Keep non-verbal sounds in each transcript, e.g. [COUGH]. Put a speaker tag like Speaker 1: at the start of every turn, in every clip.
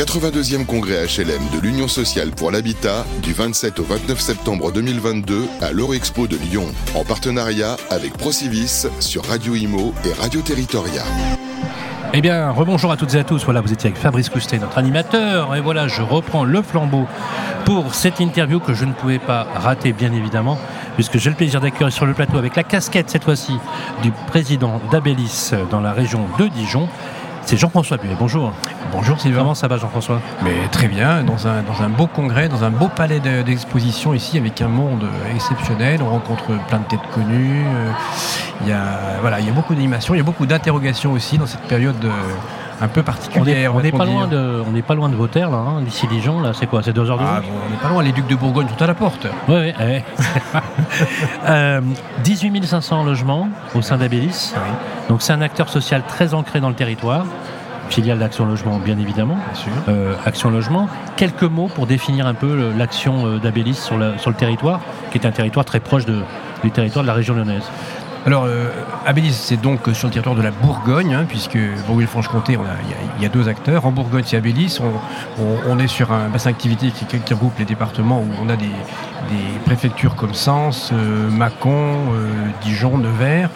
Speaker 1: 82e congrès HLM de l'Union sociale pour l'habitat du 27 au 29 septembre 2022 à l'Eurexpo de Lyon, en partenariat avec Procivis sur Radio Imo et Radio Territoria.
Speaker 2: Eh bien, rebonjour à toutes et à tous. Voilà, vous étiez avec Fabrice Coustet, notre animateur. Et voilà, je reprends le flambeau pour cette interview que je ne pouvais pas rater, bien évidemment, puisque j'ai le plaisir d'accueillir sur le plateau avec la casquette, cette fois-ci, du président d'Abélis dans la région de Dijon. C'est Jean-François Buet. Bonjour.
Speaker 3: Bonjour Sylvain.
Speaker 2: Comment ça va Jean-François?
Speaker 3: Mais très bien, dans un, dans un beau congrès, dans un beau palais d'exposition ici avec un monde exceptionnel. On rencontre plein de têtes connues. Euh, il y a, voilà, il y a beaucoup d'animations, il y a beaucoup d'interrogations aussi dans cette période euh, un peu particulière.
Speaker 2: On n'est pas, loin de, on pas loin de là, hein, d'ici Dijon, là, c'est quoi C'est deux heures de ah,
Speaker 3: On n'est pas loin, les Ducs de Bourgogne sont à la porte.
Speaker 2: Oui, oui. 18 500 logements au sein d'Abélis. Donc c'est un acteur social très ancré dans le territoire filiale d'Action Logement, bien évidemment. Euh, Action Logement. Quelques mots pour définir un peu l'action euh, d'Abélis sur, sur, le territoire, qui est un territoire très proche de, du territoire de la région lyonnaise.
Speaker 3: Alors, euh, Abélis, c'est donc sur le territoire de la Bourgogne, hein, puisque Bourgogne-Franche-Comté, il y, a deux acteurs. En Bourgogne, c'est Abélis. On, est sur un bassin d'activité qui, regroupe les départements où on a des, préfectures comme Sens, euh, Mâcon, euh, Dijon, Nevers.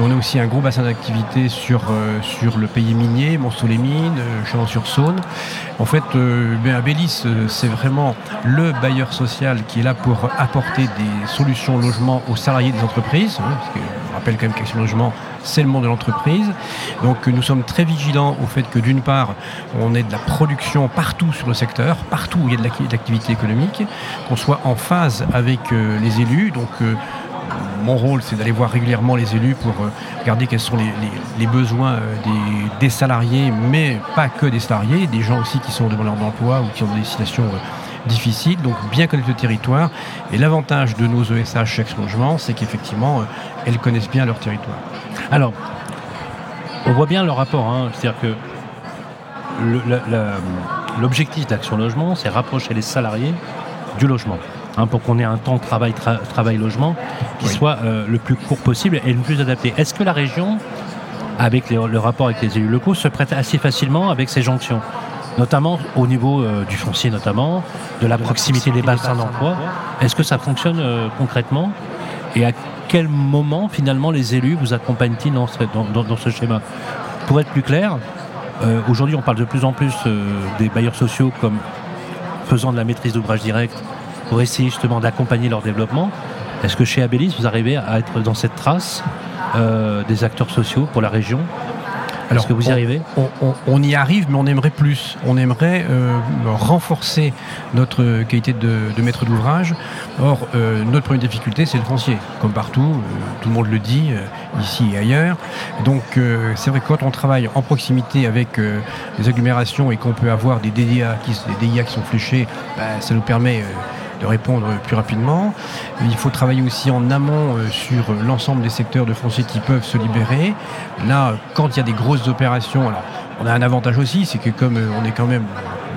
Speaker 3: On a aussi un gros bassin d'activité sur, sur le pays minier, Monceau-les-Mines, Chalon-sur-Saône. En fait, ben, Abélis, c'est vraiment le bailleur social qui est là pour apporter des solutions logement aux salariés des entreprises. Hein, rappelle quand même qu'Action Logement, c'est le monde de l'entreprise. Donc nous sommes très vigilants au fait que d'une part, on ait de la production partout sur le secteur, partout où il y a de l'activité économique, qu'on soit en phase avec euh, les élus. Donc euh, mon rôle, c'est d'aller voir régulièrement les élus pour euh, regarder quels sont les, besoins des, salariés, mais pas que des salariés, des gens aussi qui sont demandeurs d'emploi ou qui ont des situations difficile, donc bien connaître le territoire. Et l'avantage de nos ESH chaque Logement, c'est qu'effectivement, euh, elles connaissent bien leur territoire.
Speaker 2: Alors, on voit bien le rapport, hein. c'est-à-dire que l'objectif d'Action Logement, c'est rapprocher les salariés du logement. Hein, pour qu'on ait un temps travail travail logement qui soit euh, le plus court possible et le plus adapté. Est-ce que la région, avec le rapport avec les élus locaux, se prête assez facilement avec ces jonctions? Notamment au niveau euh, du foncier notamment, de la proximité des bassins d'emploi. Est-ce que ça fonctionne euh, concrètement Et à quel moment finalement les élus vous accompagnent-ils dans, ce schéma? Pour être plus clair, euh, aujourd'hui on parle de plus en plus des bailleurs sociaux comme faisant de la maîtrise d'ouvrage direct pour essayer justement d'accompagner leur développement. Est-ce que chez Abélis, vous arrivez à être dans cette trace des acteurs sociaux pour la région? Est-ce que vous y arrivez
Speaker 3: on, y arrive, mais on aimerait plus. On aimerait euh, renforcer notre qualité de, maître d'ouvrage. Or, euh, notre première difficulté, c'est le foncier. Comme partout, euh, tout le monde le dit, ici et ailleurs. Donc, c'est vrai que quand on travaille en proximité avec les agglomérations et qu'on peut avoir des DIA qui, des DIA qui sont fléchés, bah, ça nous permet de répondre plus rapidement. Il faut travailler aussi en amont euh, sur l'ensemble des secteurs de foncier qui peuvent se libérer. Là, quand il y a des grosses opérations, on a un avantage aussi, c'est que comme euh, on est quand même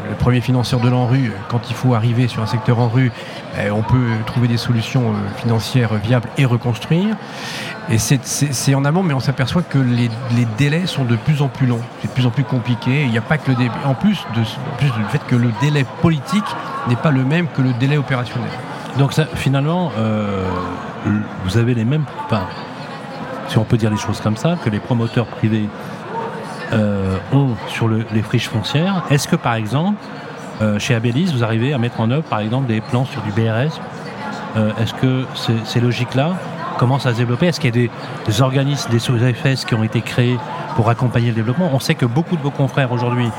Speaker 3: le premier financeur de l'ANRU, quand il faut arriver sur un secteur en rue, eh, on peut trouver des solutions euh, financières viables et reconstruire. Et c'est en amont, mais on s'aperçoit que les, délais sont de plus en plus longs, c'est de plus en plus compliqué. Il n'y a pas que le en plus, de, plus du fait que le délai politique n'est pas le même que le délai opérationnel.
Speaker 2: Donc finalement, euh, vous avez les mêmes, enfin, si on peut dire les choses comme ça, que les promoteurs privés euh, ont sur les friches foncières. Est-ce que par exemple, euh, chez Abélis, vous arrivez à mettre en œuvre par exemple des plans sur du BRS Est-ce que ces logiques-là commencent à se développer Est-ce qu'il y a des, organismes, des sous-FS qui ont été créés pour accompagner le développement? On sait que beaucoup de vos confrères aujourd'hui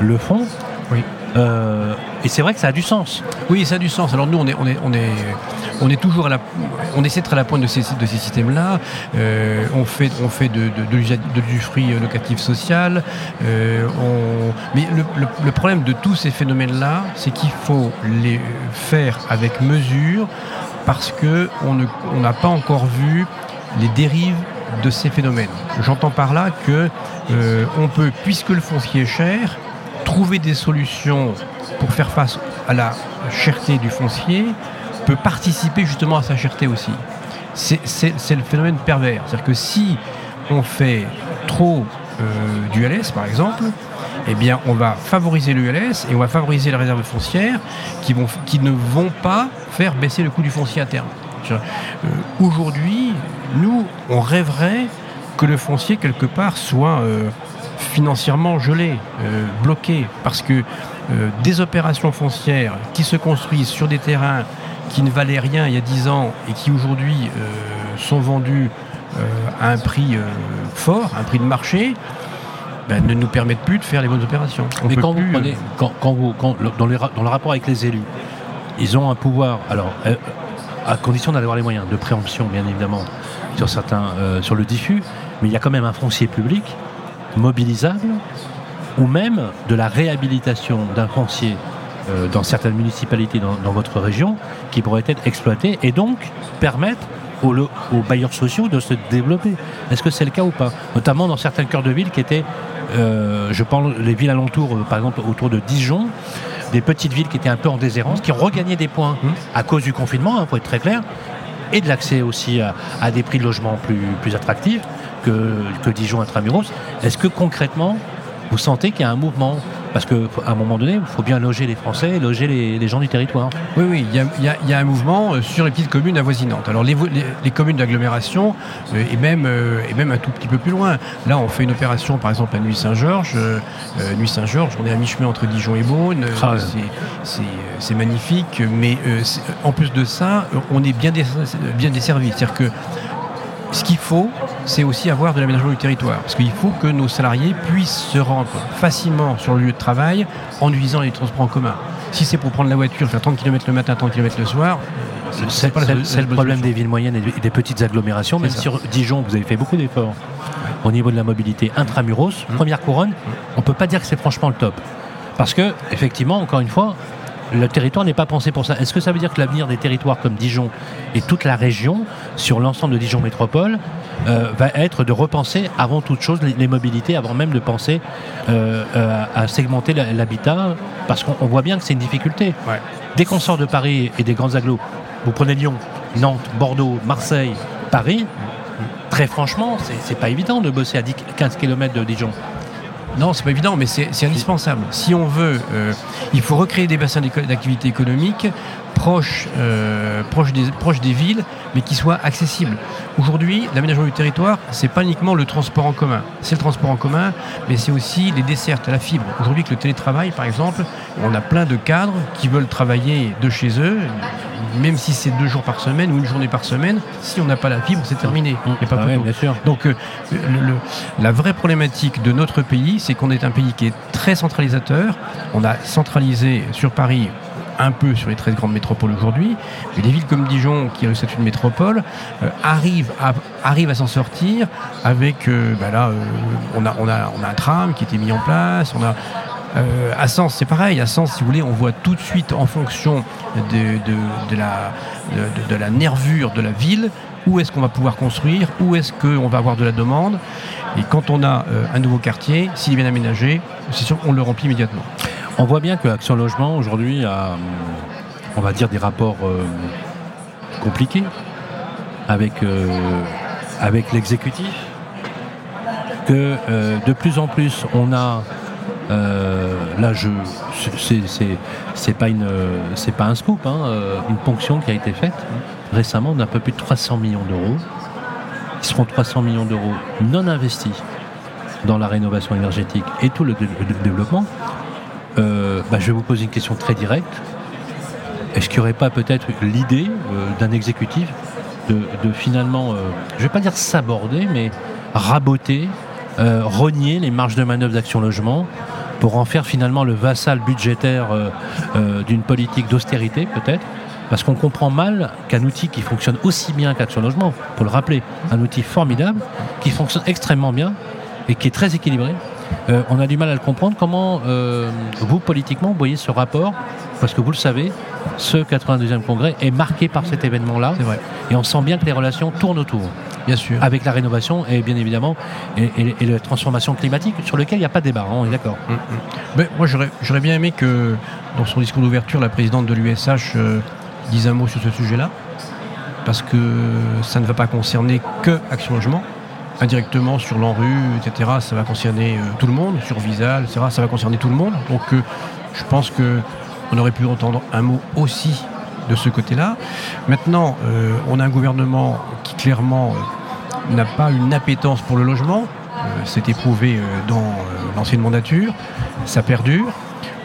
Speaker 2: le font.
Speaker 3: Oui.
Speaker 2: Euh, et c'est vrai que ça a du sens.
Speaker 3: Oui, ça a du sens. Alors nous, on est, on est, on est, on est toujours à la, on essaie de être à la pointe de ces, de ces systèmes-là. Euh, on fait, on fait de, du fruit locatif social. Euh, mais le, problème de tous ces phénomènes-là, c'est qu'il faut les faire avec mesure parce que on n'a pas encore vu les dérives de ces phénomènes. J'entends par là que on peut, puisque le foncier est cher, trouver des solutions pour faire face à la cherté du foncier peut participer justement à sa cherté aussi. C'est le phénomène pervers. C'est-à-dire que si on fait trop euh, du LS, par exemple, eh bien, on va favoriser l'ULS et on va favoriser les réserves foncières qui, ne vont pas faire baisser le coût du foncier à terme. Euh, aujourd'hui, nous, on rêverait que le foncier, quelque part, soit euh, financièrement gelé, euh, bloqué, parce que des opérations foncières qui se construisent sur des terrains qui ne valaient rien il y a 10 ans et qui aujourd'hui sont vendus à un prix fort, un prix de marché, ben, ne nous permettent plus de faire les bonnes opérations.
Speaker 2: Mais quand vous prenez, euh, quand, vous, dans, le rapport avec les élus, ils ont un pouvoir, alors euh, à condition d'avoir les moyens de préemption, bien évidemment, sur certains, euh, sur le diffus, mais il y a quand même un foncier public mobilisable, ou même de la réhabilitation d'un foncier dans certaines municipalités dans, dans, votre région qui pourrait être exploité et donc permettre aux, bailleurs sociaux de se développer. Est-ce que c'est le cas ou pas? Notamment dans certains cœurs de ville qui étaient, euh, je pense, les villes alentours, euh, par exemple autour de Dijon, des petites villes qui étaient un peu en déshérence, qui ont regagné des points mmh. à cause du confinement, il hein, faut être très clair, et de l'accès aussi à, des prix de logement plus, plus attractifs que, que Dijon intramuros. Est-ce que concrètement, vous sentez qu'il y a un mouvement? Parce qu'à un moment donné, il faut bien loger les Français, loger les, gens du territoire.
Speaker 3: Oui, oui, il y, a, un mouvement euh, sur les petites communes avoisinantes. Alors les, communes d'agglomération, euh, et, même, euh, et même un tout petit peu plus loin. Là, on fait une opération, par exemple, à Nuit-Saint-Georges. Nuit Saint-Georges, on est à mi-chemin entre Dijon et Beaune. Ah c'est magnifique, mais en plus de ça, on est bien, bien desservi. C'est-à-dire que ce qu'il faut, c'est aussi avoir de l'aménagement du territoire. Parce qu'il faut que nos salariés puissent se rendre facilement sur le lieu de travail en utilisant les transports en commun. Si c'est pour prendre la voiture, faire 30 km le matin, 30 km le soir,
Speaker 2: c'est le problème des villes moyennes et des petites agglomérations. Même sur Dijon, vous avez fait beaucoup d'efforts au niveau de la mobilité intramuros, mmh. première couronne, on ne peut pas dire que c'est franchement le top. Parce que, effectivement, encore une fois, le territoire n'est pas pensé pour ça. Est-ce que ça veut dire que l'avenir des territoires comme Dijon et toute la région, sur l'ensemble de Dijon Métropole, euh, va être de repenser avant toute chose les, mobilités, avant même de penser euh, euh, à segmenter l'habitat, parce qu'on voit bien que c'est une difficulté. Dès qu'on sort de Paris et des grandes agglos, vous prenez Lyon, Nantes, Bordeaux, Marseille, Paris, très franchement, c'est pas évident de bosser à 10, 15 km de Dijon.
Speaker 3: Non, c'est pas évident, mais c'est indispensable. Si on veut, euh, il faut recréer des bassins d'activité économique proches, euh, proches, des, proches des villes, mais qui soient accessibles. Aujourd'hui, l'aménagement du territoire, c'est pas uniquement le transport en commun. C'est le transport en commun, mais c'est aussi les dessertes, la fibre. Aujourd'hui, avec le télétravail, par exemple, on a plein de cadres qui veulent travailler de chez eux, même si c'est deux jours par semaine ou une journée par semaine, si on n'a pas la fibre, c'est terminé.
Speaker 2: Mmh. pas ah bien sûr.
Speaker 3: Donc, euh, la vraie problématique de notre pays, c'est qu'on est un pays qui est très centralisateur. On a centralisé sur Paris un peu sur les 13 grandes métropoles aujourd'hui, mais des villes comme Dijon, qui reste une métropole, euh, arrivent à, à s'en sortir avec, euh, bah là, on, a, on, a, on a un tram qui a été mis en place, on a euh, à Sens, c'est pareil. À Sens, si vous voulez, on voit tout de suite en fonction de, la, nervure de la ville où est-ce qu'on va pouvoir construire, où est-ce qu'on va avoir de la demande. Et quand on a euh, un nouveau quartier, s'il est bien aménagé, c'est sûr qu'on le remplit immédiatement.
Speaker 2: On voit bien que Action Logement aujourd'hui a, on va dire, des rapports euh, compliqués avec, avec l'exécutif. Que de plus en plus on a là, je, c'est pas pas un scoop, hein, euh, une ponction qui a été faite récemment d'un peu plus de 300 millions d'euros. Qui seront 300 millions d'euros non investis dans la rénovation énergétique et tout le, développement. Euh, bah, je vais vous poser une question très directe. Est-ce qu'il n'y aurait pas peut-être l'idée d'un exécutif de, de finalement, je ne vais pas dire s'aborder, mais raboter, renier les marges de manœuvre d'Action Logement pour en faire finalement le vassal budgétaire euh, euh, d'une politique d'austérité peut-être parce qu'on comprend mal qu'un outil qui fonctionne aussi bien qu'Action Logement, pour le rappeler, un outil formidable, qui fonctionne extrêmement bien et qui est très équilibré, euh, on a du mal à le comprendre. Comment vous, politiquement, vous voyez ce rapport? Parce que vous le savez, ce 82e congrès est marqué par cet événement-là. Et on sent bien que les relations tournent autour. Bien sûr. Avec la rénovation et bien évidemment et, la transformation climatique sur lequel il n'y a pas de débat, hein, on est d'accord. Mm, mm.
Speaker 3: Mais moi j'aurais bien aimé que dans son discours d'ouverture, la présidente de l'USH euh, dise un mot sur ce sujet-là, parce que ça ne va pas concerner que Action Logement, indirectement sur l'ANRU, etc., ça va concerner tout le monde, sur Visa, etc., ça va concerner tout le monde. Donc je pense qu'on aurait pu entendre un mot aussi de ce côté-là. Maintenant, on a un gouvernement qui clairement n'a pas une appétence pour le logement. C'est éprouvé dans l'ancienne mandature. Ça perdure.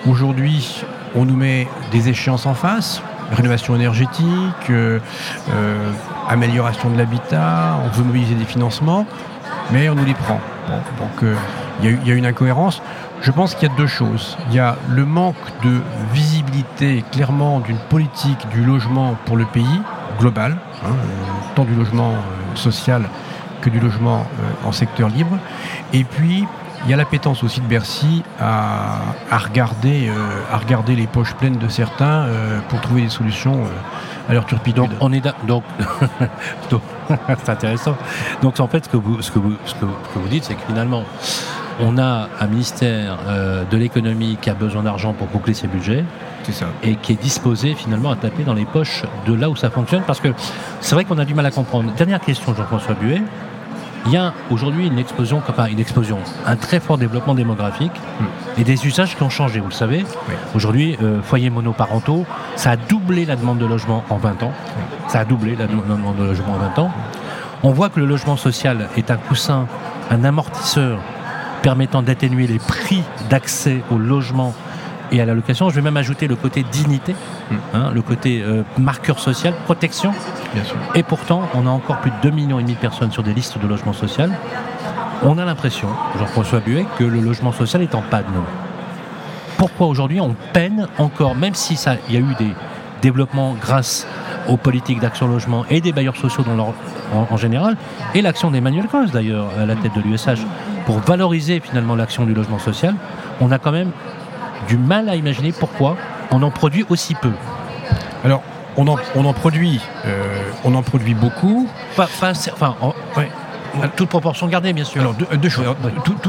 Speaker 3: Aujourd'hui, on nous met des échéances en face, rénovation énergétique, euh, euh, amélioration de l'habitat, on veut mobiliser des financements, mais on nous les prend. donc euh, il y, a une incohérence. Je pense qu'il y a deux choses. Il y a le manque de visibilité clairement d'une politique du logement pour le pays, global, hein, tant du logement social que du logement en secteur libre. Et puis, il y a l'appétence aussi de Bercy à, regarder, euh, à regarder les poches pleines de certains euh, pour trouver des solutions euh, à leur turpitude.
Speaker 2: Donc, on est donc, [LAUGHS] [LAUGHS] c'est intéressant. Donc en fait, ce que vous, ce que vous, ce que vous dites, c'est que finalement, on a un ministère de l'économie qui a besoin d'argent pour boucler ses budgets. Ça. Et qui est disposé finalement à taper dans les poches de là où ça fonctionne. Parce que c'est vrai qu'on a du mal à comprendre. Dernière question, Jean-François Buet il y a aujourd'hui une explosion, enfin une explosion, un très fort développement démographique et des usages qui ont changé, vous le savez. Aujourd'hui, euh, foyers monoparentaux, ça a doublé la demande de logement en 20 ans. Ça a doublé la demande de logement en 20 ans. On voit que le logement social est un coussin, un amortisseur permettant d'atténuer les prix d'accès au logement et à la location. Je vais même ajouter le côté dignité, hmm. hein, le côté euh, marqueur social, protection. Et pourtant, on a encore plus de 2,5 millions de personnes sur des listes de logement social. On a l'impression, Jean-François Buet, que le logement social est en panne. Pourquoi aujourd'hui on peine encore, même si il y a eu des développements grâce aux politiques d'action logement et des bailleurs sociaux dans en, général, et l'action d'Emmanuel Gross d'ailleurs à la tête de l'USH, pour valoriser finalement l'action du logement social, on a quand même du mal à imaginer pourquoi on en produit aussi peu.
Speaker 3: Alors, on en, on en produit, euh, on en produit beaucoup.
Speaker 2: Enfin, toute proportion gardée, bien sûr.
Speaker 3: Alors, deux, choses.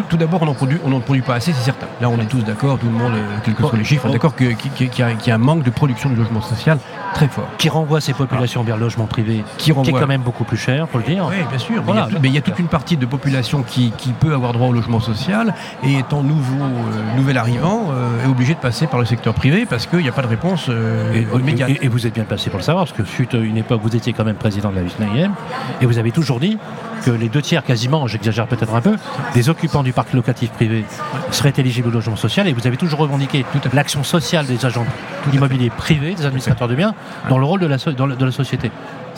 Speaker 3: Tout, d'abord, on n'en produit, pas assez, c'est certain. Là, on est tous d'accord, tout le monde, euh, quels que soient les chiffres, d'accord qu'il y, a un manque de production de logement social très fort.
Speaker 2: Qui renvoie ces populations vers le logement privé, qui, renvoie... est quand même beaucoup plus cher, faut le dire.
Speaker 3: Oui, bien sûr. Mais, il y a, toute une partie de population qui, peut avoir droit au logement social et étant nouveau, euh, nouvel arrivant, euh, est obligé de passer par le secteur privé parce qu'il n'y a pas de réponse
Speaker 2: immédiate. Et, vous êtes bien placé pour le savoir, parce que fut une époque, vous étiez quand même président de la VISNAIM et vous avez toujours dit que les deux tiers quasiment, j'exagère peut-être un peu, des occupants du parc locatif privé seraient éligibles au logement social. Et vous avez toujours revendiqué l'action sociale des agents immobiliers privés, des administrateurs de biens, dans le rôle de la, de la société.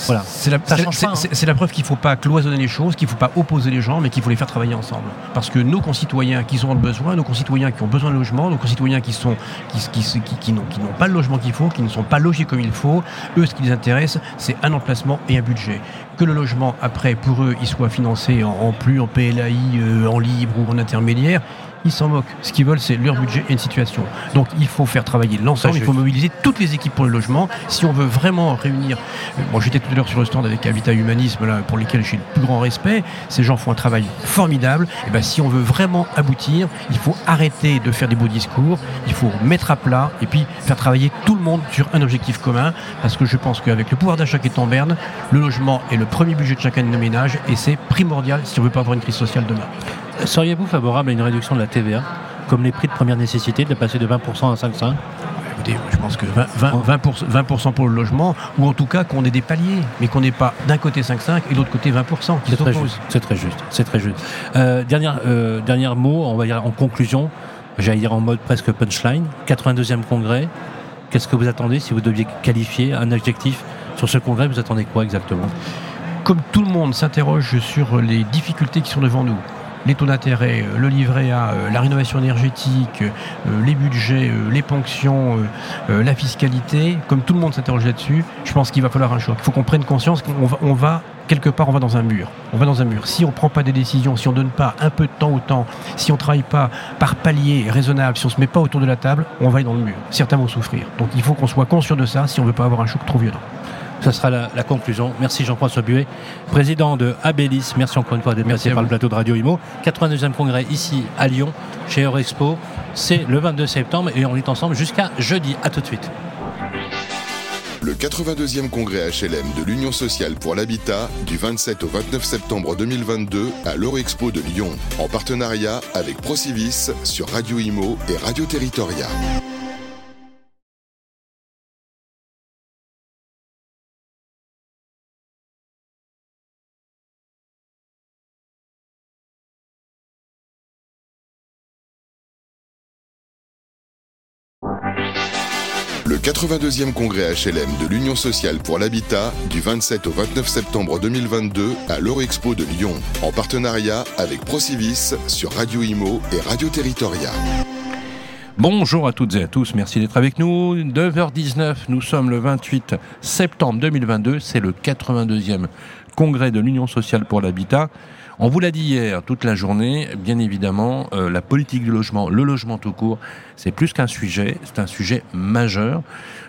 Speaker 3: Voilà. C'est la, la, preuve qu'il ne faut pas cloisonner les choses, qu'il ne faut pas opposer les gens, mais qu'il faut les faire travailler ensemble. Parce que nos concitoyens qui le besoin, nos concitoyens qui ont besoin de logement, nos concitoyens qui sont qui, qui, qui, qui n'ont pas le logement qu'il faut, qui ne sont pas logés comme il faut, eux, ce qui les intéresse, c'est un emplacement et un budget. Que le logement, après, pour eux, il soit financé en, plus, en PLAI, euh, en libre ou en intermédiaire, ils s'en moquent. Ce qu'ils veulent, c'est leur budget et une situation. Donc il faut faire travailler l'ensemble, il faut mobiliser toutes les équipes pour le logement. Si on veut vraiment réunir. Moi, j'étais tout à l'heure sur le stand avec Habitat Humanisme, là, pour lesquels j'ai le plus grand respect. Ces gens font un travail formidable. Et ben, si on veut vraiment aboutir, il faut arrêter de faire des beaux discours, il faut mettre à plat et puis faire travailler tout le monde sur un objectif commun. Parce que je pense qu'avec le pouvoir d'achat qui est en berne, le logement est le premier budget de chacun de nos ménages et c'est primordial si on veut pas avoir une crise sociale demain.
Speaker 2: Seriez-vous favorable à une réduction de la TVA, comme les prix de première nécessité, de passer de 20% à 5,5%
Speaker 3: Écoutez, je pense que 20%, pour, le logement, ou en tout cas qu'on ait des paliers, mais qu'on n'ait pas d'un côté 5,5 et de l'autre côté 20%.
Speaker 2: C'est très, juste. C'est très juste. C'est très juste. Euh, dernière, euh, dernier mot, on va dire en conclusion, j'allais dire en mode presque punchline. 82e congrès. Qu'est-ce que vous attendez si vous deviez qualifier un adjectif sur ce congrès? Vous attendez quoi exactement?
Speaker 3: Comme tout le monde s'interroge sur les difficultés qui sont devant nous, les taux d'intérêt, euh, le livret A, euh, la rénovation énergétique, euh, les budgets, les ponctions, la fiscalité, comme tout le monde s'interroge là-dessus, je pense qu'il va falloir un choc. Il faut qu'on prenne conscience qu'on va, quelque part, on va dans un mur. On va dans un mur. Si on ne prend pas des décisions, si on ne donne pas un peu de temps au temps, si on ne travaille pas par palier raisonnable, si on ne se met pas autour de la table, on va aller dans le mur. Certains vont souffrir. Donc il faut qu'on soit conscient de ça si on ne veut pas avoir un choc trop violent.
Speaker 2: Ce sera la, conclusion. Merci Jean-François Buet, président de Abélis. Merci encore une fois d'être passé par le plateau de Radio Imo. 82e congrès ici à Lyon, chez Eurexpo. C'est le 22 septembre et on est ensemble jusqu'à jeudi. À tout de suite.
Speaker 1: Le 82e congrès HLM de l'Union sociale pour l'habitat du 27 au 29 septembre 2022 à l'Eurexpo de Lyon, en partenariat avec Procivis sur Radio Imo et Radio Territoria. 82e congrès HLM de l'Union sociale pour l'habitat du 27 au 29 septembre 2022 à l'Eurexpo de Lyon, en partenariat avec Procivis sur Radio Imo et Radio Territoria.
Speaker 2: Bonjour à toutes et à tous, merci d'être avec nous. 9h19, nous sommes le 28 septembre 2022, c'est le 82e congrès de l'Union sociale pour l'habitat. On vous l'a dit hier, toute la journée, bien évidemment, euh, la politique du logement, le logement tout court, c'est plus qu'un sujet, c'est un sujet majeur,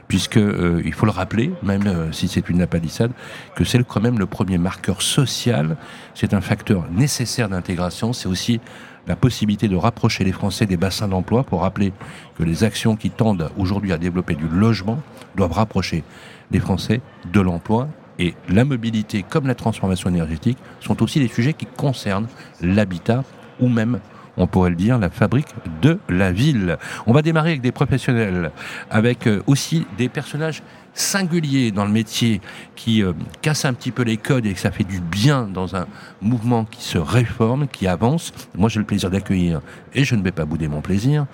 Speaker 2: puisque euh, il faut le rappeler, même euh, si c'est une apalissade, que c'est quand même le premier marqueur social, c'est un facteur nécessaire d'intégration, c'est aussi la possibilité de rapprocher les Français des bassins d'emploi pour rappeler que les actions qui tendent aujourd'hui à développer du logement doivent rapprocher les Français de l'emploi et la mobilité comme la transformation énergétique sont aussi des sujets qui concernent l'habitat ou même on pourrait le dire, la fabrique de la ville. On va démarrer avec des professionnels, avec euh, aussi des personnages singuliers dans le métier qui euh, cassent un petit peu les codes et que ça fait du bien dans un mouvement qui se réforme, qui avance. Moi, j'ai le plaisir d'accueillir, et je ne vais pas bouder mon plaisir,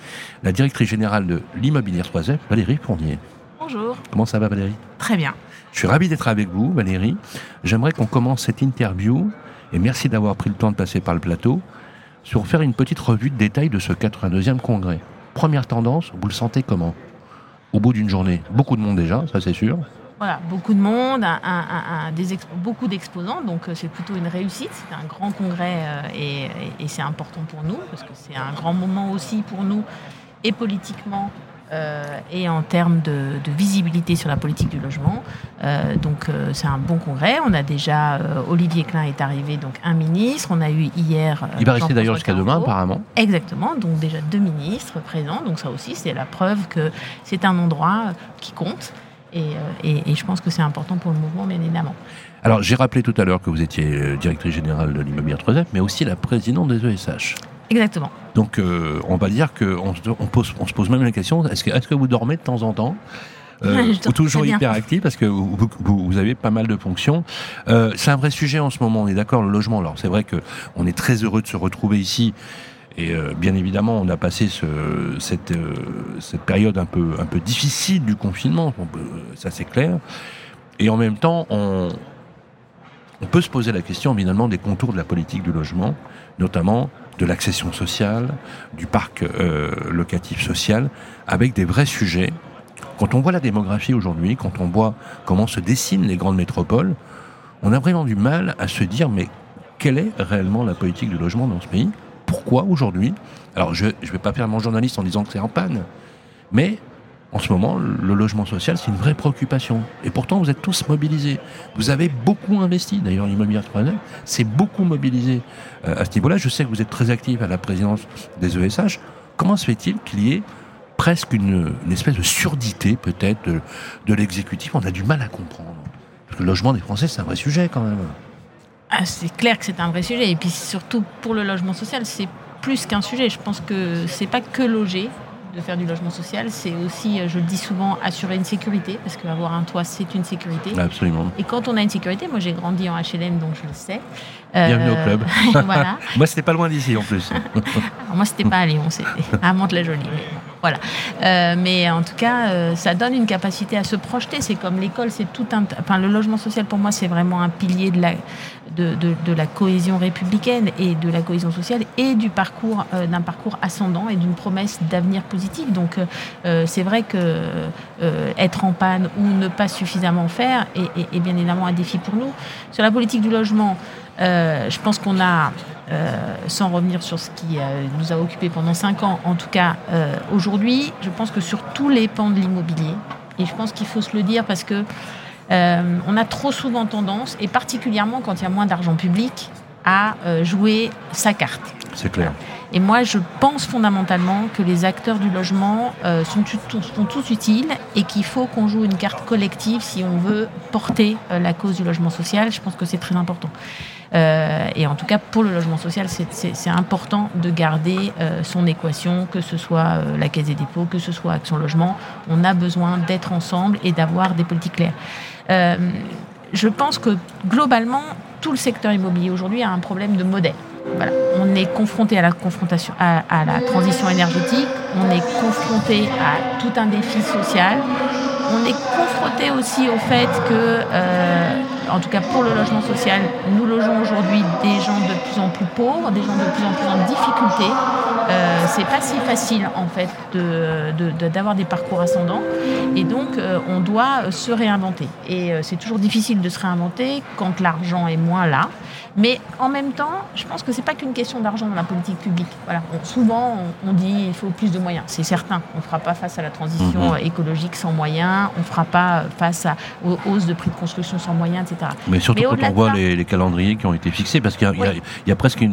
Speaker 2: la directrice générale de l'immobilier 3 Valérie Fournier.
Speaker 4: Bonjour.
Speaker 2: Comment ça va, Valérie?
Speaker 4: Très bien.
Speaker 2: Je suis ravi d'être avec vous, Valérie. J'aimerais qu'on commence cette interview, et merci d'avoir pris le temps de passer par le plateau, sur faire une petite revue de détail de ce 82e congrès. Première tendance, vous le sentez comment? Au bout d'une journée, beaucoup de monde déjà, ça c'est sûr.
Speaker 4: Voilà, beaucoup de monde, beaucoup d'exposants, donc euh, c'est plutôt une réussite. C'est un grand congrès euh, et, c'est important pour nous, parce que c'est un grand moment aussi pour nous, et politiquement, et en termes de, de, visibilité sur la politique du logement. Euh, donc euh, c'est un bon congrès. On a déjà Olivier Klein est arrivé, donc un ministre. On a eu hier.
Speaker 2: Il va rester d'ailleurs jusqu'à demain, apparemment.
Speaker 4: Exactement. Donc déjà deux ministres présents. Donc ça aussi, c'est la preuve que c'est un endroit qui compte. Et, et, et, je pense que c'est important pour le mouvement, bien évidemment.
Speaker 2: Alors, j'ai rappelé tout à l'heure que vous étiez directrice générale de l'immobilier 3 mais aussi la présidente des ESH.
Speaker 4: Exactement.
Speaker 2: Donc, euh, on va dire qu'on on pose, on se pose même la question est-ce que, est que vous dormez de temps en temps euh, [LAUGHS] ou toujours hyper actif parce que vous, vous, vous, avez pas mal de fonctions. Euh, c'est un vrai sujet en ce moment. On est d'accord, le logement. Alors c'est vrai que on est très heureux de se retrouver ici. Et euh, bien évidemment, on a passé ce, cette, cette période un peu, un peu difficile du confinement, ça c'est clair. Et en même temps, on, on peut se poser la question évidemment des contours de la politique du logement, notamment de l'accession sociale, du parc euh, locatif social, avec des vrais sujets. Quand on voit la démographie aujourd'hui, quand on voit comment se dessinent les grandes métropoles, on a vraiment du mal à se dire mais quelle est réellement la politique du logement dans ce pays? Pourquoi aujourd'hui? Alors je ne vais pas faire mon journaliste en disant que c'est en panne, mais en ce moment, le logement social, c'est une vraie préoccupation. Et pourtant, vous êtes tous mobilisés. Vous avez beaucoup investi. D'ailleurs, l'immobilier 3 c'est beaucoup mobilisé euh, à ce niveau-là. Je sais que vous êtes très actif à la présidence des ESH. Comment se fait-il qu'il y ait presque une, espèce de surdité, peut-être, de, de l'exécutif? On a du mal à comprendre. Parce que le logement des Français, c'est un vrai sujet quand même.
Speaker 4: Ah, c'est clair que c'est un vrai sujet. Et puis surtout, pour le logement social, c'est plus qu'un sujet. Je pense que c'est pas que loger de faire du logement social, c'est aussi, je le dis souvent, assurer une sécurité, parce qu'avoir un toit, c'est une sécurité.
Speaker 2: Absolument.
Speaker 4: Et quand on a une sécurité, moi j'ai grandi en HLM, donc je le sais.
Speaker 2: Bienvenue au club. [LAUGHS]
Speaker 4: voilà. [LAUGHS]
Speaker 2: moi, c'était pas loin d'ici en plus. [LAUGHS]
Speaker 4: Alors, moi, c'était pas à Lyon, c'était à Mantes-la-Jolie. Mais voilà. Euh, mais en tout cas, euh, ça donne une capacité à se projeter. C'est comme l'école, c'est tout un. Enfin, le logement social, pour moi, c'est vraiment un pilier de la, de, de, de, la cohésion républicaine et de la cohésion sociale et du parcours, euh, d'un parcours ascendant et d'une promesse d'avenir positif. Donc, euh, c'est vrai que euh, être en panne ou ne pas suffisamment faire est, est, est, bien évidemment un défi pour nous. Sur la politique du logement, je pense qu'on a, sans revenir sur ce qui nous a occupé pendant cinq ans, en tout cas aujourd'hui, je pense que sur tous les pans de l'immobilier, et je pense qu'il faut se le dire parce que euh, on a trop souvent tendance, et particulièrement quand il y a moins d'argent public, à euh, jouer sa carte.
Speaker 2: C'est clair.
Speaker 4: Et moi, je pense fondamentalement que les acteurs du logement euh, sont, sont, tous utiles et qu'il faut qu'on joue une carte collective si on veut porter euh, la cause du logement social. Je pense que c'est très important. Euh, et en tout cas, pour le logement social, c'est important de garder son équation, que ce soit la Caisse des dépôts, que ce soit Action Logement. On a besoin d'être ensemble et d'avoir des politiques claires. je pense que globalement, tout le secteur immobilier aujourd'hui a un problème de modèle. Voilà. On est confronté à la confrontation, à, la transition énergétique, on est confronté à tout un défi social, on est confronté aussi au fait que, euh, en tout cas pour le logement social, nous logeons aujourd'hui des gens de plus en plus pauvres, des gens de plus en plus en difficulté. Euh, c'est pas si facile en fait d'avoir des parcours ascendants et donc euh, on doit se réinventer. Et c'est toujours difficile de se réinventer quand l'argent est moins là. Mais en même temps, je pense que ce n'est pas qu'une question d'argent dans la politique publique. Voilà. souvent, on, dit qu'il faut plus de moyens. C'est certain. On ne fera pas face à la transition mhm. écologique sans moyens. On ne fera pas face aux hausses de prix de construction sans moyens, etc.
Speaker 2: Mais surtout quand on voit les, calendriers qui ont été fixés, parce qu'il y, a presque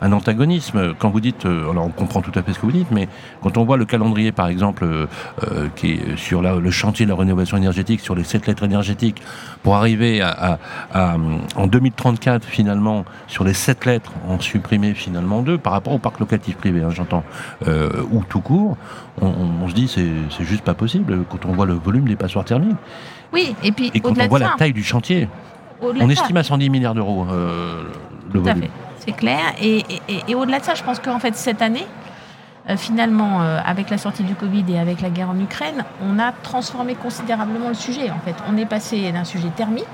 Speaker 2: un antagonisme. Quand vous dites, euh, alors on comprend tout à fait ce que vous dites, mais quand on voit le calendrier, par exemple, euh, euh, qui est sur le chantier de la rénovation énergétique, sur les sept lettres énergétiques, pour arriver à en 2034 finalement sur les sept lettres, en supprimer finalement deux par rapport au parc locatif privé, hein, j'entends, euh, ou tout court, on, se dit c'est juste pas possible quand on voit le volume des passoires thermiques.
Speaker 4: Oui, et puis
Speaker 2: et quand on voit la taille du chantier, on estime à 110 milliards d'euros euh, le volume.
Speaker 4: C'est clair. Et, au-delà de ça, je pense qu'en fait cette année, euh, finalement, avec la sortie du Covid et avec la guerre en Ukraine, on a transformé considérablement le sujet. En fait, on est passé d'un sujet thermique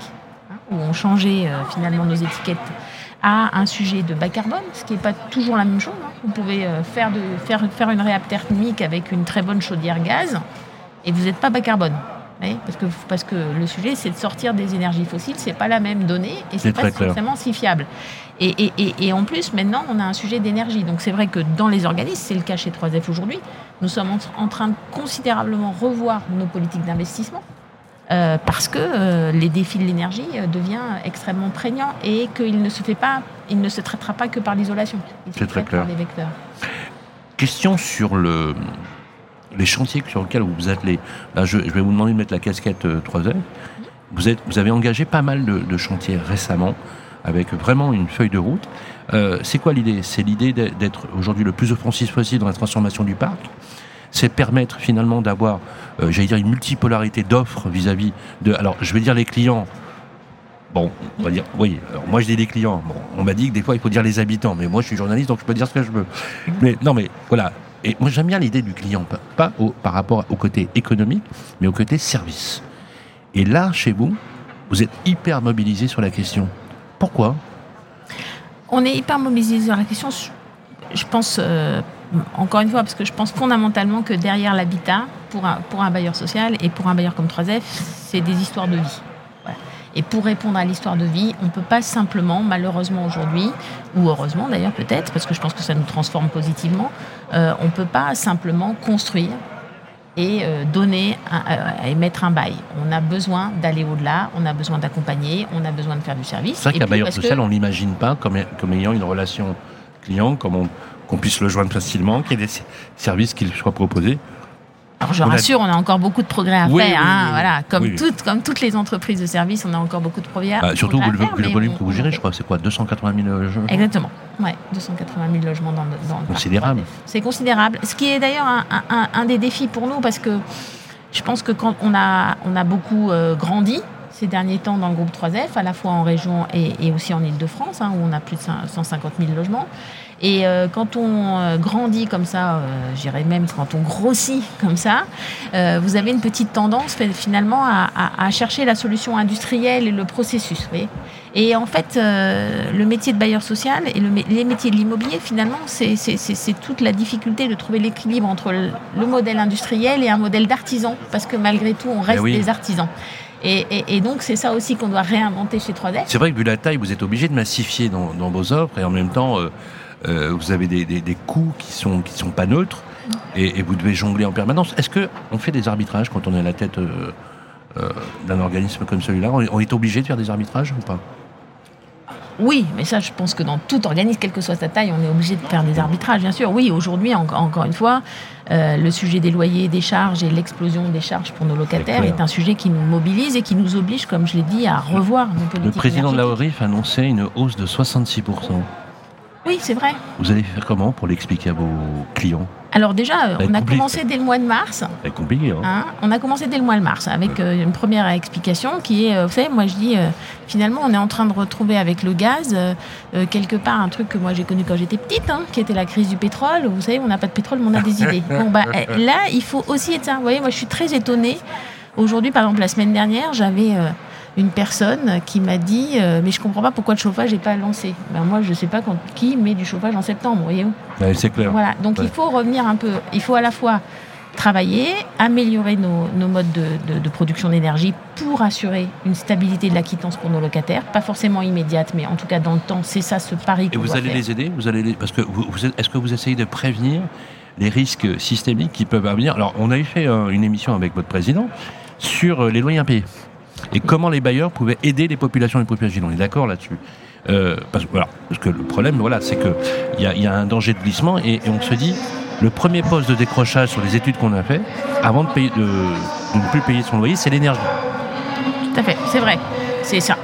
Speaker 4: où on changeait euh, finalement nos étiquettes à un sujet de bas carbone, ce qui n'est pas toujours la même chose. Hein. Vous pouvez euh, faire, de, faire, faire une réap thermique avec une très bonne chaudière gaz et vous n'êtes pas bas carbone. Parce que, parce que le sujet, c'est de sortir des énergies fossiles, c'est pas la même donnée et c'est pas forcément si fiable. Et, et, et, en plus, maintenant, on a un sujet d'énergie. Donc c'est vrai que dans les organismes, c'est le cas chez 3F aujourd'hui, nous sommes en train de considérablement revoir nos politiques d'investissement. Euh, parce que euh, les défis de l'énergie euh, deviennent extrêmement prégnants et qu'il ne se fait pas, il ne se traitera pas que par l'isolation.
Speaker 2: C'est très clair. Par les vecteurs. Question sur le, les chantiers sur lesquels vous vous attelez. Là, je, vais vous demander de mettre la casquette 3 Vous, êtes, vous avez engagé pas mal de, chantiers récemment avec vraiment une feuille de route. c'est quoi l'idée? C'est l'idée d'être aujourd'hui le plus offensif possible dans la transformation du parc? C'est permettre finalement d'avoir, euh, j'allais dire, une multipolarité d'offres vis-à-vis de. Alors, je vais dire les clients. Bon, on va dire, oui, alors moi je dis les clients. Bon, on m'a dit que des fois il faut dire les habitants, mais moi je suis journaliste donc je peux dire ce que je veux. Mais non, mais voilà. Et moi j'aime bien l'idée du client, pas, par rapport au côté économique, mais au côté service. Et là, chez vous, vous êtes hyper mobilisé sur la question. Pourquoi?
Speaker 4: On est hyper mobilisé sur la question, je pense, euh, encore une fois, parce que je pense fondamentalement que derrière l'habitat, pour un, pour un bailleur social et pour un bailleur comme 3F, c'est des histoires de vie. Et pour répondre à l'histoire de vie, on ne peut pas simplement, malheureusement aujourd'hui, ou heureusement d'ailleurs peut-être, parce que je pense que ça nous transforme positivement, euh, on ne peut pas simplement construire et euh, donner euh, et mettre un bail. On a besoin d'aller au-delà, on a besoin d'accompagner, on a besoin de faire du service.
Speaker 2: C'est vrai qu'un bailleur social, on ne l'imagine pas comme, comme ayant une relation client, comme on qu'on puisse le joindre facilement, qu'il y ait des services qui soient proposés.
Speaker 4: Alors je rassure, on a encore beaucoup de progrès à faire. Hein, voilà, comme, toutes, comme toutes les entreprises de services, on a encore beaucoup de progrès.
Speaker 2: Bah, surtout le, le volume que vous gérez, je crois, c'est quoi 280 000 logements
Speaker 4: Exactement. Ouais, 280 000 logements dans, dans
Speaker 2: Considérable.
Speaker 4: C'est considérable. Ce qui est d'ailleurs un, des défis pour nous, parce que je pense que quand on a, on a beaucoup euh, grandi, ces derniers temps dans le groupe 3F, à la fois en région et, aussi en Ile-de-France, hein, où on a plus de 150 000 logements. Et euh, quand on euh, grandit comme ça, euh, j'irais même quand on grossit comme ça, vous avez une petite tendance finalement à, chercher la solution industrielle et le processus. et en fait, le métier de bailleur social et les métiers de l'immobilier, finalement, c'est toute la difficulté de trouver l'équilibre entre le, modèle industriel et un modèle d'artisan, parce que malgré tout, on reste eh des artisans. Et, donc, c'est ça aussi qu'on doit réinventer chez 3D.
Speaker 2: C'est vrai que vu la taille, vous êtes obligé de massifier dans, vos offres et en même temps, euh, vous avez des, des, coûts qui sont, qui sont pas neutres et, vous devez jongler en permanence. Est-ce qu'on fait des arbitrages quand on est à la tête euh, euh, d'un organisme comme celui-là? On est obligé de faire des arbitrages ou pas?
Speaker 4: Oui, mais ça, je pense que dans tout organisme, quelle que soit sa taille, on est obligé de faire des arbitrages, bien sûr. Oui, aujourd'hui, encore une fois, euh, le sujet des loyers, des charges et l'explosion des charges pour nos locataires est un sujet qui nous mobilise et qui nous oblige, comme je l'ai dit, à revoir nos politiques.
Speaker 5: Le président de la ORIF a annoncé une hausse de 66%.
Speaker 4: Oui, c'est vrai.
Speaker 5: Vous allez faire comment pour l'expliquer à vos clients
Speaker 4: alors déjà, on a commencé dès le mois de mars.
Speaker 5: C'est compliqué. Hein.
Speaker 4: hein. on a commencé dès le mois de mars avec euh, une première explication qui est, euh, vous savez, moi je dis, euh, finalement, on est en train de retrouver avec le gaz quelque part un truc que moi j'ai connu quand j'étais petite, hein, qui était la crise du pétrole. Vous savez, on n'a pas de pétrole, mais on a des idées. [LAUGHS] Bon, bah, eh, là, il faut aussi être ça. Vous voyez, moi je suis très étonnée. Aujourd'hui, par exemple, la semaine dernière, j'avais une personne qui m'a dit euh, mais je comprends pas pourquoi le chauffage n'est pas lancé. Ben moi je sais pas quand, qui met du chauffage en septembre, voyez-vous.
Speaker 5: c'est clair.
Speaker 4: Voilà, donc il faut revenir un peu, il faut à la fois travailler, améliorer nos, modes de, production d'énergie pour assurer une stabilité de la quittance pour nos locataires, pas forcément immédiate, mais en tout cas dans le temps, c'est ça ce pari.
Speaker 5: Et vous allez les aider? Vous allez parce que vous, est-ce que vous essayez de prévenir les risques systémiques qui peuvent venir? Alors on a fait euh, une émission avec votre président sur euh, les loyers impayés et comment les bailleurs pouvaient aider les populations les fragiles. On est d'accord là-dessus. Euh, parce, que le problème, voilà, c'est qu'il y a, y a un danger de glissement et, on se dit, le premier poste de décrochage sur les études qu'on a fait, avant de, payer, de, ne plus payer son loyer, c'est l'énergie.
Speaker 4: Tout à fait, c'est vrai.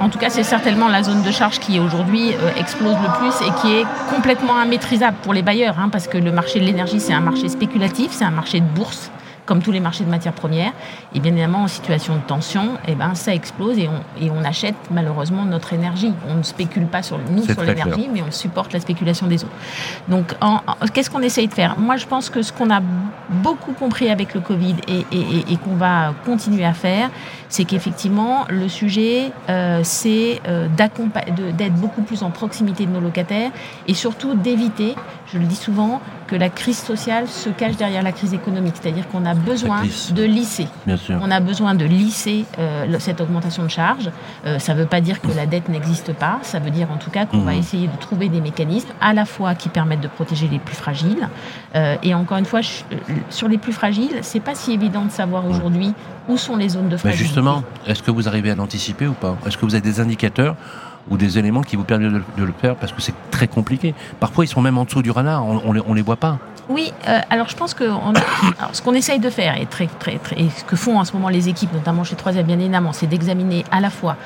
Speaker 4: En tout cas, c'est certainement la zone de charge qui aujourd'hui euh, explose le plus et qui est complètement immaîtrisable pour les bailleurs, hein, parce que le marché de l'énergie, c'est un marché spéculatif, c'est un marché de bourse comme tous les marchés de matières premières. Et bien évidemment, en situation de tension, eh ben, ça explose et on, et on achète malheureusement notre énergie. On ne spécule pas sur, nous sur l'énergie, mais on supporte la spéculation des autres. Donc, qu'est-ce qu'on essaye de faire? Moi, je pense que ce qu'on a beaucoup compris avec le Covid et, et, et qu'on va continuer à faire, c'est qu'effectivement, le sujet, euh, c'est euh, d'être beaucoup plus en proximité de nos locataires et surtout d'éviter, je le dis souvent, que la crise sociale se cache derrière la crise économique. C'est-à-dire qu'on a besoin de lisser. On a besoin de lisser euh, cette augmentation de charges. Euh, ça ne veut pas dire que la dette n'existe pas. Ça veut dire en tout cas qu'on va mmh. essayer de trouver des mécanismes à la fois qui permettent de protéger les plus fragiles. Euh, et encore une fois, sur les plus fragiles, c'est pas si évident de savoir aujourd'hui où sont les zones de fragilité.
Speaker 5: Mais justement, est-ce que vous arrivez à l'anticiper ou pas? Est-ce que vous avez des indicateurs ou des éléments qui vous permettent de, le faire parce que c'est très compliqué. Parfois, ils sont même en dessous du radar, on, on, les, voit pas.
Speaker 4: Oui, euh, alors je pense que [COUGHS] ce qu'on essaye de faire et, très, très, très, et ce que font en ce moment les équipes, notamment chez Troisième bien évidemment, c'est d'examiner à la fois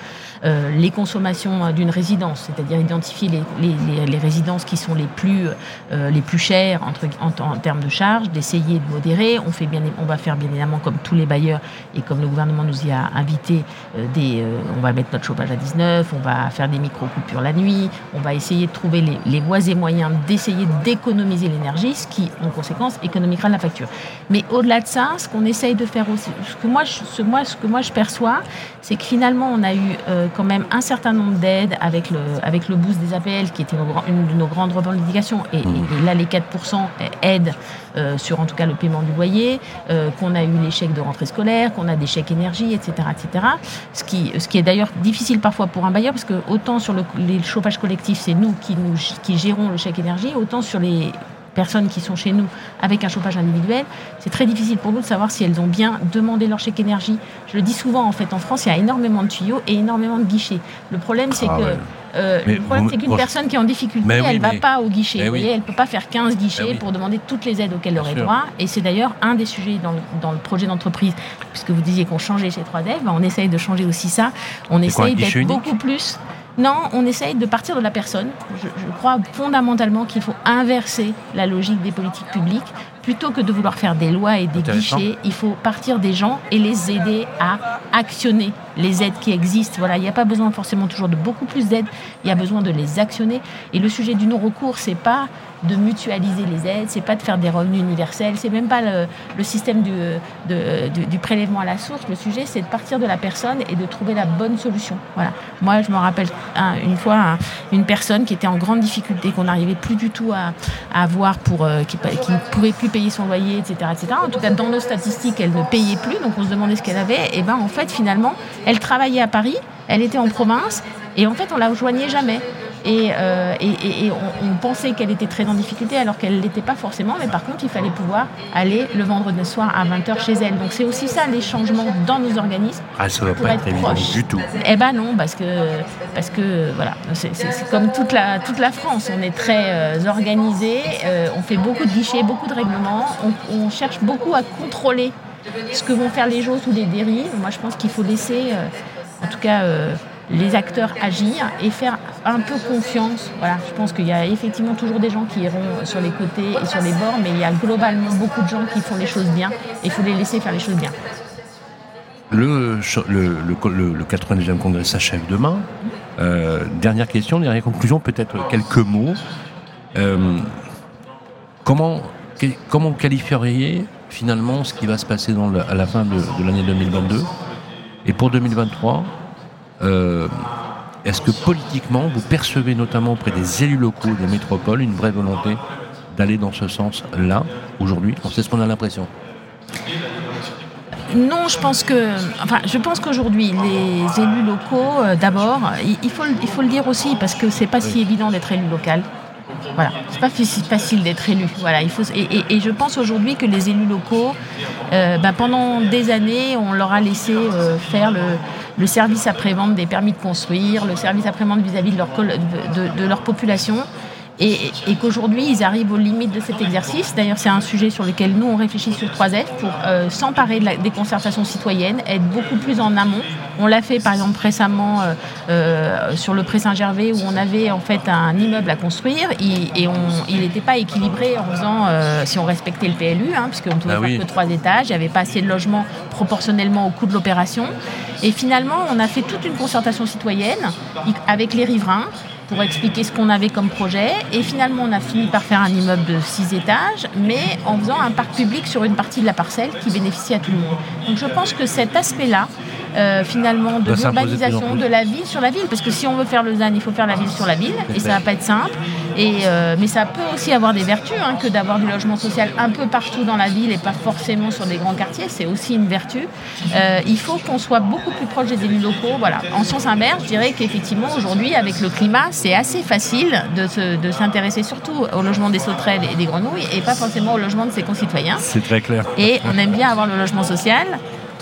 Speaker 4: euh, les consommations euh, d'une résidence, c'est-à-dire identifier les, résidences qui sont les plus, euh, les plus chères entre, en, termes de charges, d'essayer de modérer. On, fait bien, on va faire bien évidemment comme tous les bailleurs et comme le gouvernement nous y a invité, des, on va mettre notre chauffage à 19, on va faire des micro-coupures la nuit, on va essayer de trouver les, voies et moyens d'essayer d'économiser l'énergie, ce qui, en conséquence, économiquera la facture. Mais au-delà de ça, ce qu'on essaye de faire aussi, ce que moi, je, ce, moi, ce que moi je perçois, c'est que finalement, on a eu quand même un certain nombre d'aides avec le, avec le boost des APL, qui était une de nos grandes revendications. Et, mmh. là, les 4% aident euh, sur en tout cas le paiement du loyer, euh, qu'on a eu les chèques de rentrée scolaire, qu'on a des chèques énergie, etc. etc. Ce, qui, ce qui est d'ailleurs difficile parfois pour un bailleur, parce que autant sur le, les chauffage collectif, c'est nous qui, nous qui gérons le chèque énergie, autant sur les personnes qui sont chez nous avec un chauffage individuel, c'est très difficile pour nous de savoir si elles ont bien demandé leur chèque énergie. Je le dis souvent, en fait, en France, il y a énormément de tuyaux et énormément de guichets. Le problème, c'est ah que... Euh, le problème, c'est qu'une personne qui est en difficulté, elle ne va pas au guichet. elle ne peut pas faire 15 guichets pour demander toutes les aides auxquelles elle aurait droit. Et c'est d'ailleurs un des sujets dans le, dans le projet d'entreprise, puisque vous disiez qu'on changeait chez 3Dev, ben, on essaye de changer aussi ça. On essaye d'être beaucoup plus non, on essaye de partir de la personne. Je, crois fondamentalement qu'il faut inverser la logique des politiques publiques. Plutôt que de vouloir faire des lois et des guichets, il faut partir des gens et les aider à actionner les aides qui existent. Voilà, il n'y a pas besoin forcément toujours de beaucoup plus d'aides, il y a besoin de les actionner. Et le sujet du non-recours, c'est pas de mutualiser les aides, c'est pas de faire des revenus universels, c'est même pas le, système du, du, prélèvement à la source. Le sujet, c'est de partir de la personne et de trouver la bonne solution. Voilà. Moi, je me rappelle une fois une personne qui était en grande difficulté, qu'on n'arrivait plus du tout à, avoir pour, euh, qui, ne pouvait plus payer son loyer, etc., etc. En tout cas, dans nos statistiques, elle ne payait plus, donc on se demandait ce qu'elle avait. Et ben, en fait, finalement, elle travaillait à Paris, elle était en province, et en fait, on la rejoignait jamais. et, on, pensait qu'elle était très en difficulté alors qu'elle ne l'était pas forcément, mais par contre il fallait pouvoir aller le vendredi soir à 20h chez elle. Donc c'est aussi ça les changements dans nos organismes.
Speaker 2: Ah ça ne va pas être, évident du tout.
Speaker 4: Eh ben non, parce que, parce que voilà, c'est comme toute la, toute la France, on est très organisé, on fait beaucoup de guichets, beaucoup de règlements, on, cherche beaucoup à contrôler ce que vont faire les choses ou les dérives. Moi, je pense qu'il faut laisser, euh, en tout cas, euh, les acteurs agir et faire un peu confiance. Voilà, je pense qu'il y a effectivement toujours des gens qui iront sur les côtés et sur les bords, mais il y a globalement beaucoup de gens qui font les choses bien et il faut les laisser faire les choses bien.
Speaker 2: Le, le, le, 92e congrès s'achève demain. Euh, dernière question, dernière conclusion, peut-être quelques mots. comment, comment vous qualifieriez finalement ce qui va se passer dans à la fin de, l'année 2022. Et pour 2023, euh, est-ce que politiquement, vous percevez notamment auprès des élus locaux des métropoles une vraie volonté d'aller dans ce sens-là, aujourd'hui? C'est ce qu'on a l'impression.
Speaker 4: Non, je pense que, enfin, je pense qu'aujourd'hui, les élus locaux, euh, d'abord, il, faut, il faut le dire aussi, parce que c'est pas si évident d'être élu local. Voilà, c'est pas facile d'être élu. Voilà, il faut et, je pense aujourd'hui que les élus locaux, euh, ben, pendant des années, on leur a laissé euh, faire le, service après-vente des permis de construire, le service après-vente vis-à-vis de leur, de leur population et, qu'aujourd'hui ils arrivent aux limites de cet exercice. D'ailleurs, c'est un sujet sur lequel nous on réfléchit sur 3F pour euh, s'emparer de des concertations citoyennes, être beaucoup plus en amont. On l'a fait par exemple récemment euh, euh, sur le Pré Saint-Gervais où on avait en fait un immeuble à construire et, il n'était pas équilibré en faisant si on respectait le PLU, hein, puisqu'on ne pouvait ah faire que trois étages, il n'y avait pas assez de logements proportionnellement au coût de l'opération. Et finalement, on a fait toute une concertation citoyenne avec les riverains pour expliquer ce qu'on avait comme projet. Et finalement, on a fini par faire un immeuble de 6 étages, mais en faisant un parc public sur une partie de la parcelle qui bénéficie à tout le monde. Donc je pense que cet aspect-là, euh, finalement de l'urbanisation de la ville sur la ville. Parce que si on veut faire Lausanne, il faut faire la ville sur la ville et ça va pas être simple. Et, euh, mais ça peut aussi avoir des vertus hein, que d'avoir du logement social un peu partout dans la ville et pas forcément sur des grands quartiers. C'est aussi une vertu. Euh, il faut qu'on soit beaucoup plus proche des élus locaux. Voilà. En sens inverse, je dirais qu'effectivement aujourd'hui avec le climat, c'est assez facile de, s'intéresser surtout au logement des sauterelles et des grenouilles et pas forcément au logement de ses concitoyens.
Speaker 2: C'est très clair.
Speaker 4: Et on aime bien avoir le logement social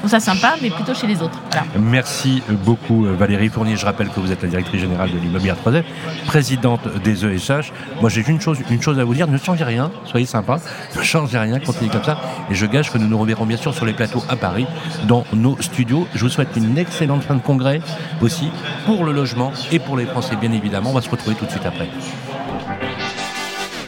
Speaker 4: trouve ça sympa, mais plutôt chez les autres.
Speaker 2: Merci beaucoup Valérie Fournier. Je rappelle que vous êtes la directrice générale de l'immobilier 3F, présidente des ESH. Moi j'ai une chose, une chose à vous dire, ne changez rien, soyez sympa, ne changez rien, continuez comme ça. Et je gage que nous nous reverrons bien sûr sur les plateaux à Paris, dans nos studios. Je vous souhaite une excellente fin de congrès aussi pour le logement et pour les Français bien évidemment. On va se retrouver tout de suite après.